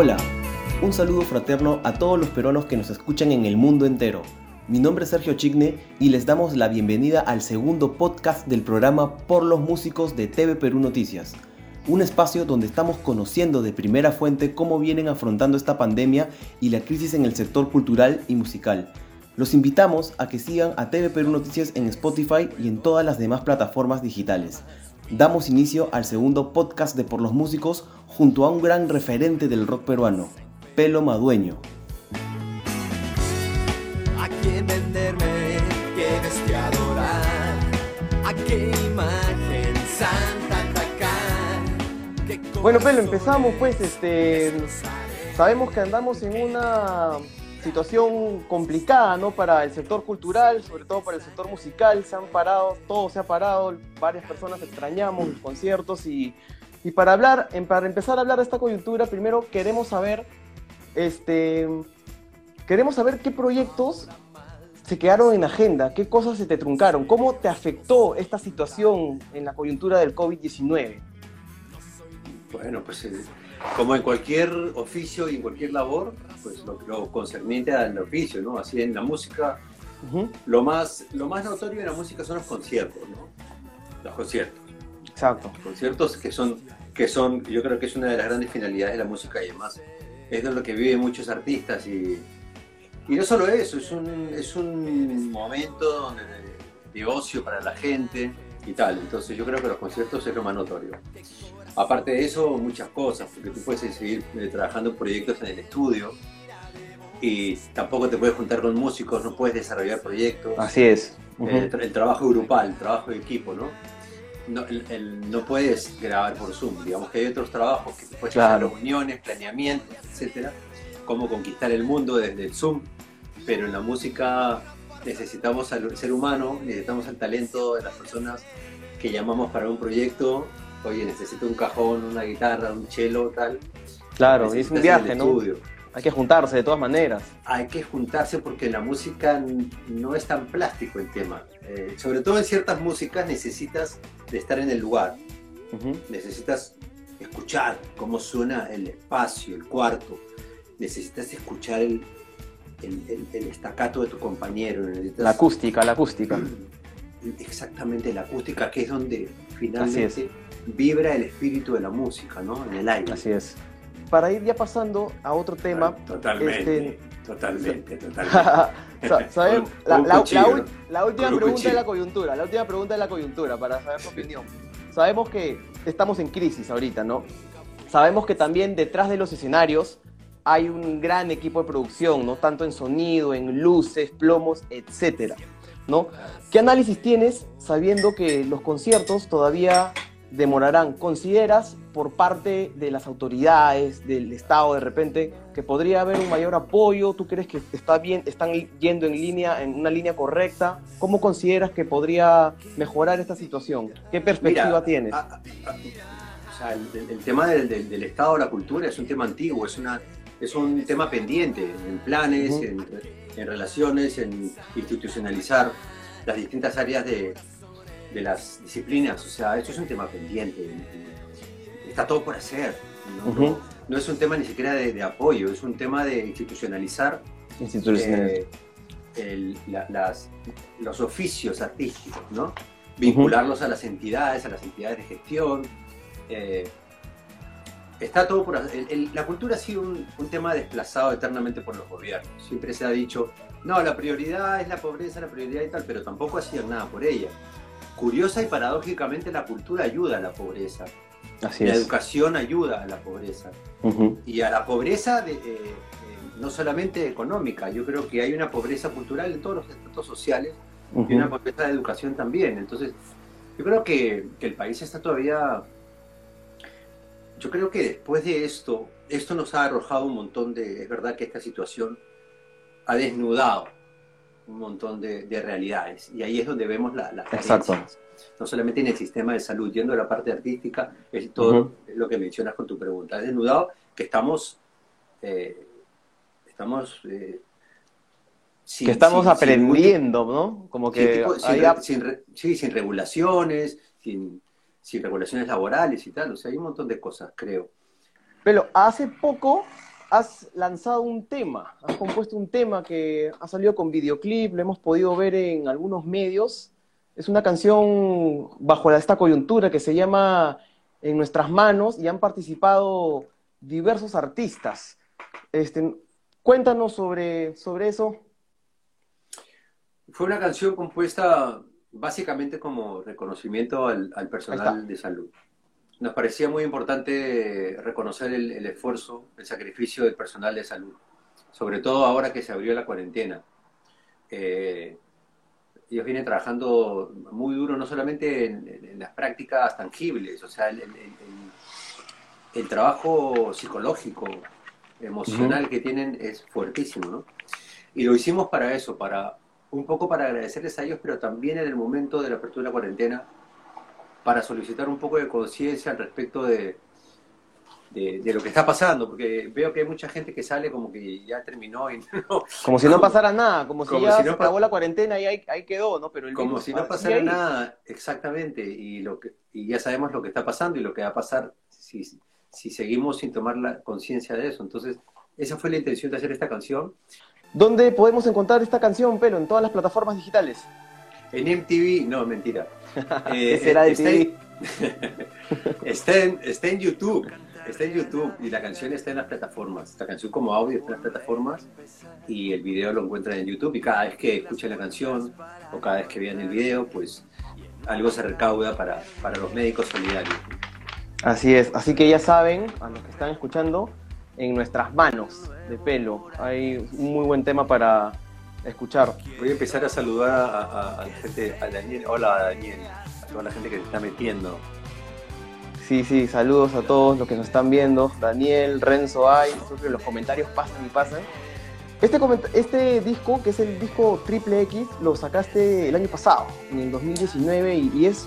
Hola, un saludo fraterno a todos los peruanos que nos escuchan en el mundo entero. Mi nombre es Sergio Chigne y les damos la bienvenida al segundo podcast del programa Por los Músicos de TV Perú Noticias. Un espacio donde estamos conociendo de primera fuente cómo vienen afrontando esta pandemia y la crisis en el sector cultural y musical. Los invitamos a que sigan a TV Perú Noticias en Spotify y en todas las demás plataformas digitales. Damos inicio al segundo podcast de Por los Músicos junto a un gran referente del rock peruano, Pelo Madueño. ¿A quién venderme? ¿Qué bestia adorar? ¿A qué imagen santa atacar? ¿Qué Bueno, Pelo, empezamos pues, este, sabemos que andamos en una situación complicada, ¿no? Para el sector cultural, sobre todo para el sector musical, se han parado, todo se ha parado, varias personas extrañamos los conciertos y, y para hablar, para empezar a hablar de esta coyuntura, primero queremos saber, este, queremos saber qué proyectos se quedaron en agenda, qué cosas se te truncaron, cómo te afectó esta situación en la coyuntura del COVID-19. Bueno, pues eh, como en cualquier oficio y en cualquier labor, pues lo, lo concerniente al oficio, ¿no? Así en la música, lo más, lo más notorio en la música son los conciertos, ¿no? Los conciertos. Exacto. Conciertos que son, que son, yo creo que es una de las grandes finalidades de la música y además es de lo que viven muchos artistas y, y no solo eso, es un, es un momento de, ocio para la gente y tal. Entonces yo creo que los conciertos es lo más notorio. Aparte de eso, muchas cosas, porque tú puedes seguir eh, trabajando en proyectos en el estudio y tampoco te puedes juntar con músicos, no puedes desarrollar proyectos. Así es. El, tra- el trabajo grupal, el trabajo de equipo, ¿no? No, el- el- no puedes grabar por Zoom, digamos que hay otros trabajos que puedes hacer Claro. reuniones, planeamientos, etcétera, cómo conquistar el mundo desde el Zoom, pero en la música necesitamos al ser humano, necesitamos el talento de las personas que llamamos para un proyecto, oye, necesito un cajón, una guitarra, un cello, tal. Claro, y es un viaje, ¿no? estudio. Hay que juntarse de todas maneras. hay que juntarse porque la música no es tan plástico el tema. Eh, sobre todo en ciertas músicas necesitas de estar en el lugar, necesitas escuchar cómo suena el espacio, el cuarto, necesitas escuchar el, el, el- el estacato de tu compañero, necesitas La acústica, la acústica. exactamente la acústica, que es donde finalmente vibra el espíritu de la música, ¿no? En el aire. Así es. Para ir ya pasando a otro tema, Totalmente, este- totalmente, la, última pregunta de la coyuntura, la última pregunta de la coyuntura, para saber tu opinión. Sabemos que estamos en crisis ahorita, ¿no? Sabemos que también detrás de los escenarios hay un gran equipo de producción, ¿no? Tanto en sonido, en luces, plomos, etcétera, ¿no? ¿Qué análisis tienes sabiendo que los conciertos todavía demorarán? ¿Consideras por parte de las autoridades, del Estado de repente, que podría haber un mayor apoyo? ¿Tú crees que está bien, están yendo en línea, en una línea correcta? ¿Cómo consideras que podría mejorar esta situación? ¿Qué perspectiva Mira, tienes? a- a- a- o sea, el, el- tema del, del- del Estado de la cultura es un tema antiguo, es, una, es un tema pendiente en planes, Ujú. en, en relaciones, en institucionalizar las distintas áreas de, de las disciplinas. O sea, esto es un tema pendiente. Está todo por hacer. No, Ujú. No- no es un tema ni siquiera de, de apoyo, es un tema de institucionalizar Institucional. eh, el- la- las- los oficios artísticos, ¿no? Vincularlos a las entidades, a las entidades de gestión. eh, está todo por hacer. el- el- la cultura ha sido un, un tema desplazado eternamente por los gobiernos. Siempre se ha dicho, no, la prioridad es la pobreza, la prioridad y tal, pero tampoco hacían nada por ella. Curiosa y paradójicamente la cultura ayuda a la pobreza, Así la es. educación ayuda a la pobreza y a la pobreza de, eh, eh, no solamente económica, yo creo que hay una pobreza cultural en todos los estratos sociales y una pobreza de educación también. Entonces, yo creo que, que el país está todavía... Yo creo que después de esto, esto nos ha arrojado un montón de... Es verdad que esta situación ha desnudado un montón de, de realidades y ahí es donde vemos la, las Exacto. carencias. No solamente en el sistema de salud, yendo a la parte artística, es todo Ujú. lo que mencionas con tu pregunta. Ha desnudado que estamos... eh, estamos... eh, sin- que estamos sin- sin aprendiendo, ¿no? Como que tipo, sin, sin re- sí, sin regulaciones, sin, sin regulaciones laborales y tal. O sea, hay un montón de cosas, creo. Pero hace poco has lanzado un tema, has compuesto un tema que ha salido con videoclip, lo hemos podido ver en algunos medios. Es una canción bajo esta coyuntura que se llama En nuestras manos y han participado diversos artistas. Este, cuéntanos sobre, sobre eso. Fue una canción compuesta básicamente como reconocimiento al, al personal de salud. Nos parecía muy importante reconocer el, el, esfuerzo, el sacrificio del personal de salud, sobre todo ahora que se abrió la cuarentena. Eh, ellos vienen trabajando muy duro, no solamente en, en las prácticas tangibles, o sea, el, el trabajo psicológico, emocional uh -huh. que tienen es fuertísimo, ¿no? Y lo hicimos para eso, para un poco para agradecerles a ellos, pero también en el momento de la apertura de la cuarentena, para solicitar un poco de conciencia al respecto de, de, de, lo que está pasando, porque veo que hay mucha gente que sale como que ya terminó y no, Como si no pasara nada, como si como ya si no se acabó la cuarentena y ahí, ahí quedó, ¿no? Pero el como si no pasara nada, exactamente, y, lo que, y ya sabemos lo que está pasando y lo que va a pasar si, si seguimos sin tomar la conciencia de eso. Entonces, esa fue la intención de hacer esta canción. ¿Dónde podemos encontrar esta canción, Pelo? ¿En todas las plataformas digitales? En MTV, no, mentira. Eh, será de está, en, está, en, está en YouTube. Está en YouTube y la canción está en las plataformas. La canción como audio está en las plataformas y el video lo encuentran en YouTube. Y cada vez que escuchen la canción o cada vez que vean el video, pues algo se recauda para, para los médicos solidarios. Así es. Así que ya saben, a los que están escuchando, en nuestras manos de pelo. Hay un muy buen tema para escuchar. Voy a empezar a saludar a, a, a la gente, a Daniel. Hola Daniel, a toda la gente que se está metiendo. Sí, sí, saludos a todos los que nos están viendo. Daniel, Renzo, Ay, que los comentarios pasan y pasan. Este, este disco, que es el disco Triple X, lo sacaste el año pasado, en el 2019, y, y es,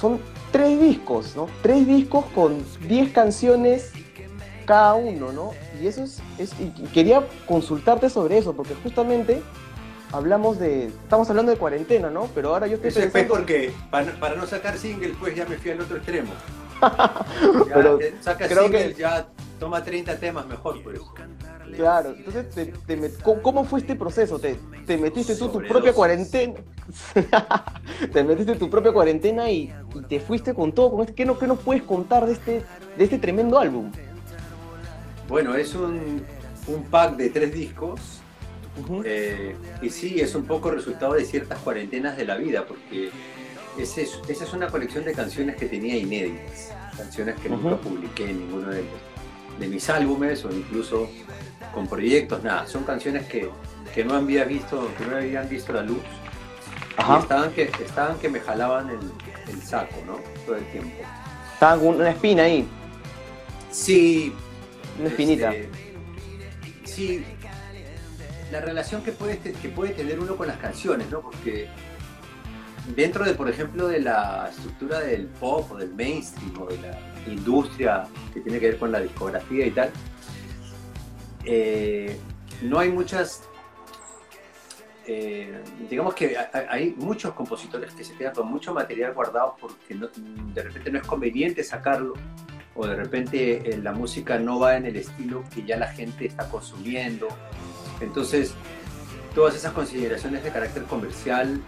son tres discos, ¿no? Tres discos con 10 canciones cada uno, ¿no? Y eso es, es y quería consultarte sobre eso, porque justamente hablamos de, estamos hablando de cuarentena, ¿no? Pero ahora yo estoy eso pensando... es porque para, para, no sacar single, pues ya me fui al otro extremo. Pero ya, saca creo single, que... ya toma 30 temas mejor, pues. Claro, entonces, te, te met... ¿cómo fue este proceso? ¿Te, te metiste tú tu propia cuarentena? te metiste tu propia cuarentena y, y, te fuiste con todo. Con este... ¿Qué, no, ¿Qué nos puedes contar de este, de este tremendo álbum? Bueno, es un, un pack de tres discos. Uh -huh. eh, y sí, es un poco resultado de ciertas cuarentenas de la vida, porque ese es, esa es una colección de canciones que tenía inéditas, canciones que uh -huh. nunca publiqué en ninguno de, de, mis álbumes o incluso con proyectos, nada, son canciones que, que no había visto, que no habían visto la luz. Ajá. Y estaban que, estaban que me jalaban el, el saco, ¿no? Todo el tiempo. Estaban con una espina ahí. Sí, una espinita. Este, sí, la relación que puede, que puede tener uno con las canciones, ¿no? Porque dentro de, por ejemplo, de la estructura del pop o del mainstream o de la industria que tiene que ver con la discografía y tal, eh, no hay muchas... Eh, digamos que hay muchos compositores que se quedan con mucho material guardado porque no, de repente no es conveniente sacarlo o de repente eh, la música no va en el estilo que ya la gente está consumiendo. Entonces, todas esas consideraciones de carácter comercial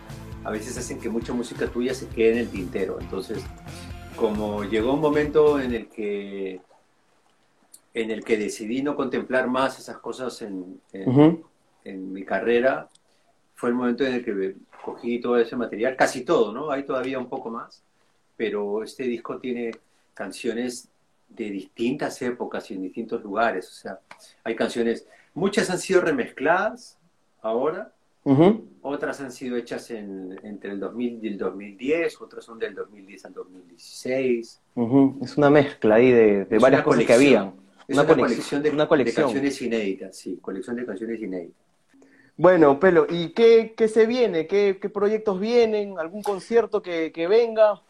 a veces hacen que mucha música tuya se quede en el tintero. Entonces, como llegó un momento en el que en el que decidí no contemplar más esas cosas en, en, uh -huh. en mi carrera, fue el momento en el que cogí todo ese material, casi todo, ¿no? Hay todavía un poco más, pero este disco tiene canciones de distintas épocas y en distintos lugares. O sea, hay canciones, muchas han sido remezcladas ahora, uh -huh. otras han sido hechas en, entre el 2000 y el 2010, otras son del 2010 al 2016. Uh -huh. Es una mezcla ahí de, de varias cosas que habían. Es una, una colección, de, una colección de canciones inéditas, sí, colección de canciones inéditas. Bueno, Pelo, ¿y qué, qué se viene? ¿Qué, ¿Qué, proyectos vienen? ¿Algún concierto que, que venga?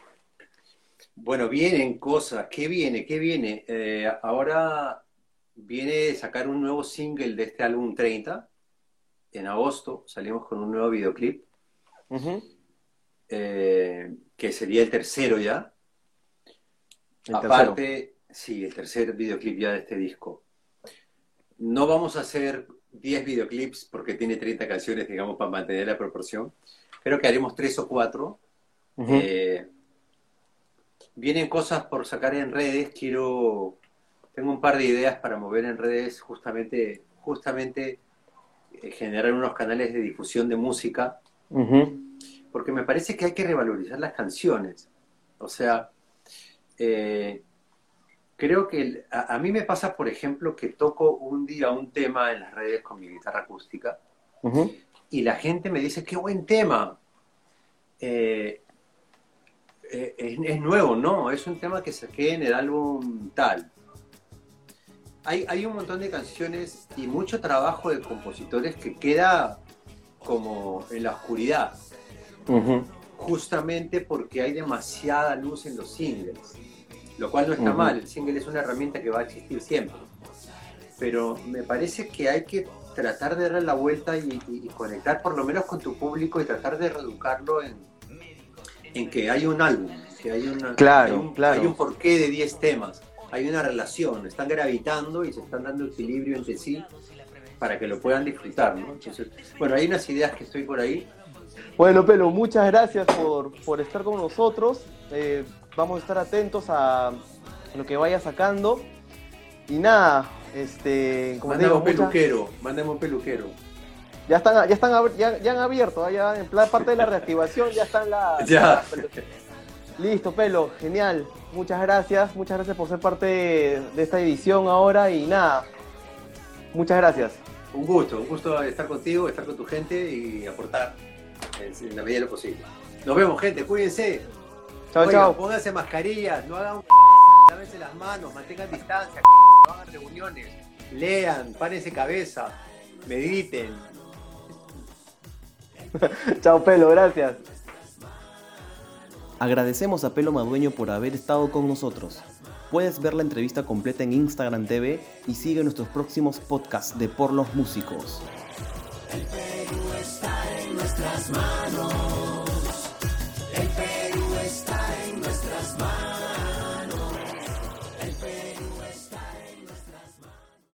Bueno, vienen cosas. ¿Qué viene? ¿Qué viene? Eh, ahora viene sacar un nuevo single de este álbum 30. En agosto salimos con un nuevo videoclip. Uh -huh. eh, que sería el tercero ya. El Aparte, tercero. sí, el tercer videoclip ya de este disco. no vamos a hacer 10 videoclips porque tiene 30 canciones, digamos, para mantener la proporción. Creo que haremos 3 o 4. Eh, vienen cosas por sacar en redes. Quiero. Tengo un par de ideas para mover en redes, justamente, justamente eh, generar unos canales de difusión de música. Porque me parece que hay que revalorizar las canciones. O sea, eh, creo que a, mí me pasa, por ejemplo, que toco un día un tema en las redes con mi guitarra acústica y la gente me dice, qué buen tema. Eh, eh, es, nuevo, no, es un tema que saqué en el álbum tal. Hay, hay un montón de canciones y mucho trabajo de compositores que queda como en la oscuridad. Justamente porque hay demasiada luz en los singles lo cual no está mal, el single es una herramienta que va a existir siempre. Pero me parece que hay que tratar de darle la vuelta y, conectar por lo menos con tu público y tratar de reeducarlo en, en que hay un álbum, que hay, una, claro, un, claro. hay un porqué de 10 temas, hay una relación, están gravitando y se están dando equilibrio entre sí para que lo puedan disfrutar, ¿no? bueno, hay unas ideas que estoy por ahí. Bueno, Pelo, muchas gracias por, por estar con nosotros. Eh, vamos a estar atentos a lo que vaya sacando. Y nada, este, como digo, un peluquero, mandemos un peluquero. Ya están, ya están, ya, han abierto, ya en parte de la reactivación ya están las. Ya. Listo, pelo, genial. Muchas gracias, muchas gracias por ser parte de esta edición ahora y nada. Muchas gracias. Un gusto, un gusto estar contigo, estar con tu gente y aportar en la medida de lo posible. Nos vemos, gente, cuídense. Chao, chao. Pónganse mascarillas, no hagan lávense las manos, mantengan distancia, no hagan reuniones, lean, párense cabeza, mediten. chao, Pelo, gracias. Agradecemos a Pelo Madueño por haber estado con nosotros. Puedes ver la entrevista completa en Instagram TV y sigue nuestros próximos podcasts de Por los Músicos. El Perú está en nuestras manos.